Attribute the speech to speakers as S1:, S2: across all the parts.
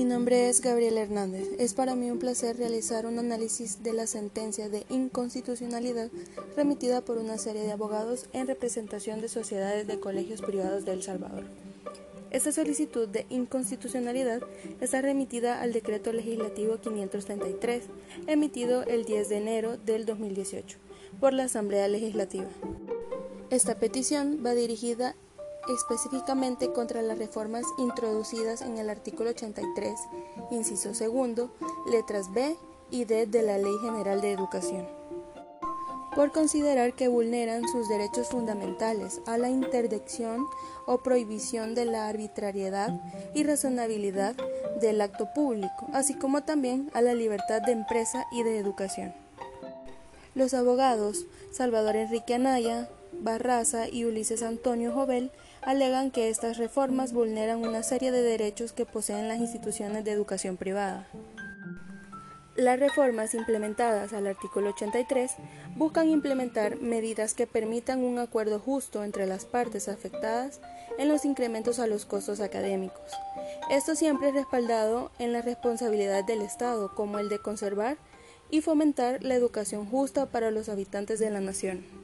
S1: Mi nombre es Gabriel Hernández. Es para mí un placer realizar un análisis de la sentencia de inconstitucionalidad remitida por una serie de abogados en representación de sociedades de colegios privados de El Salvador. Esta solicitud de inconstitucionalidad está remitida al decreto legislativo 533, emitido el 10 de enero del 2018 por la Asamblea Legislativa. Esta petición va dirigida específicamente contra las reformas introducidas en el artículo 83, inciso segundo, letras B y D de la Ley General de Educación, por considerar que vulneran sus derechos fundamentales a la interdicción o prohibición de la arbitrariedad y razonabilidad del acto público, así como también a la libertad de empresa y de educación. Los abogados Salvador Enrique Anaya, Barraza y Ulises Antonio Jovel alegan que estas reformas vulneran una serie de derechos que poseen las instituciones de educación privada. Las reformas implementadas al artículo 83 buscan implementar medidas que permitan un acuerdo justo entre las partes afectadas en los incrementos a los costos académicos. Esto siempre es respaldado en la responsabilidad del Estado, como el de conservar y fomentar la educación justa para los habitantes de la nación.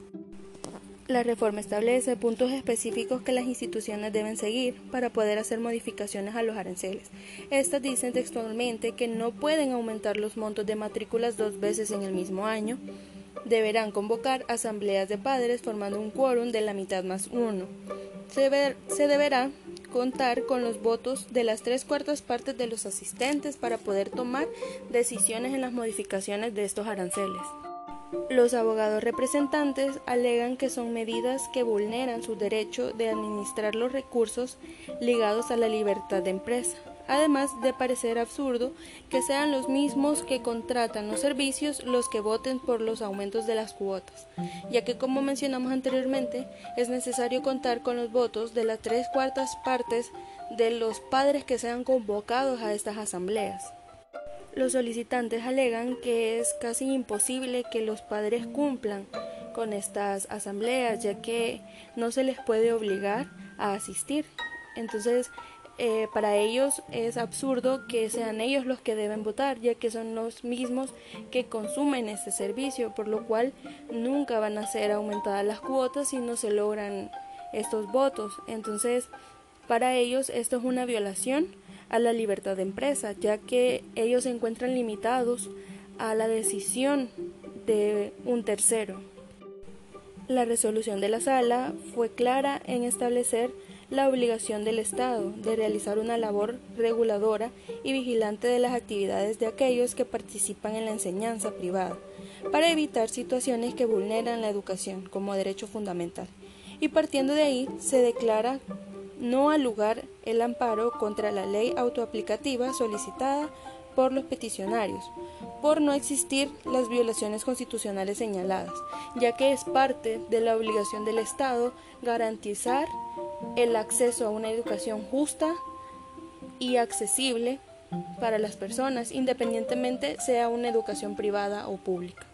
S1: La reforma establece puntos específicos que las instituciones deben seguir para poder hacer modificaciones a los aranceles. Estas dicen textualmente que no pueden aumentar los montos de matrículas dos veces en el mismo año. Deberán convocar asambleas de padres formando un quórum de la mitad más uno. Se, se deberá contar con los votos de las tres cuartas partes de los asistentes para poder tomar decisiones en las modificaciones de estos aranceles. Los abogados representantes alegan que son medidas que vulneran su derecho de administrar los recursos ligados a la libertad de empresa, además de parecer absurdo que sean los mismos que contratan los servicios los que voten por los aumentos de las cuotas, ya que como mencionamos anteriormente es necesario contar con los votos de las tres cuartas partes de los padres que sean convocados a estas asambleas. Los solicitantes alegan que es casi imposible que los padres cumplan con estas asambleas, ya que no se les puede obligar a asistir. Entonces, eh, para ellos es absurdo que sean ellos los que deben votar, ya que son los mismos que consumen este servicio, por lo cual nunca van a ser aumentadas las cuotas si no se logran estos votos. Entonces, para ellos esto es una violación a la libertad de empresa, ya que ellos se encuentran limitados a la decisión de un tercero. La resolución de la sala fue clara en establecer la obligación del Estado de realizar una labor reguladora y vigilante de las actividades de aquellos que participan en la enseñanza privada, para evitar situaciones que vulneran la educación como derecho fundamental. Y partiendo de ahí, se declara no al lugar el amparo contra la ley autoaplicativa solicitada por los peticionarios, por no existir las violaciones constitucionales señaladas, ya que es parte de la obligación del Estado garantizar el acceso a una educación justa y accesible para las personas, independientemente sea una educación privada o pública.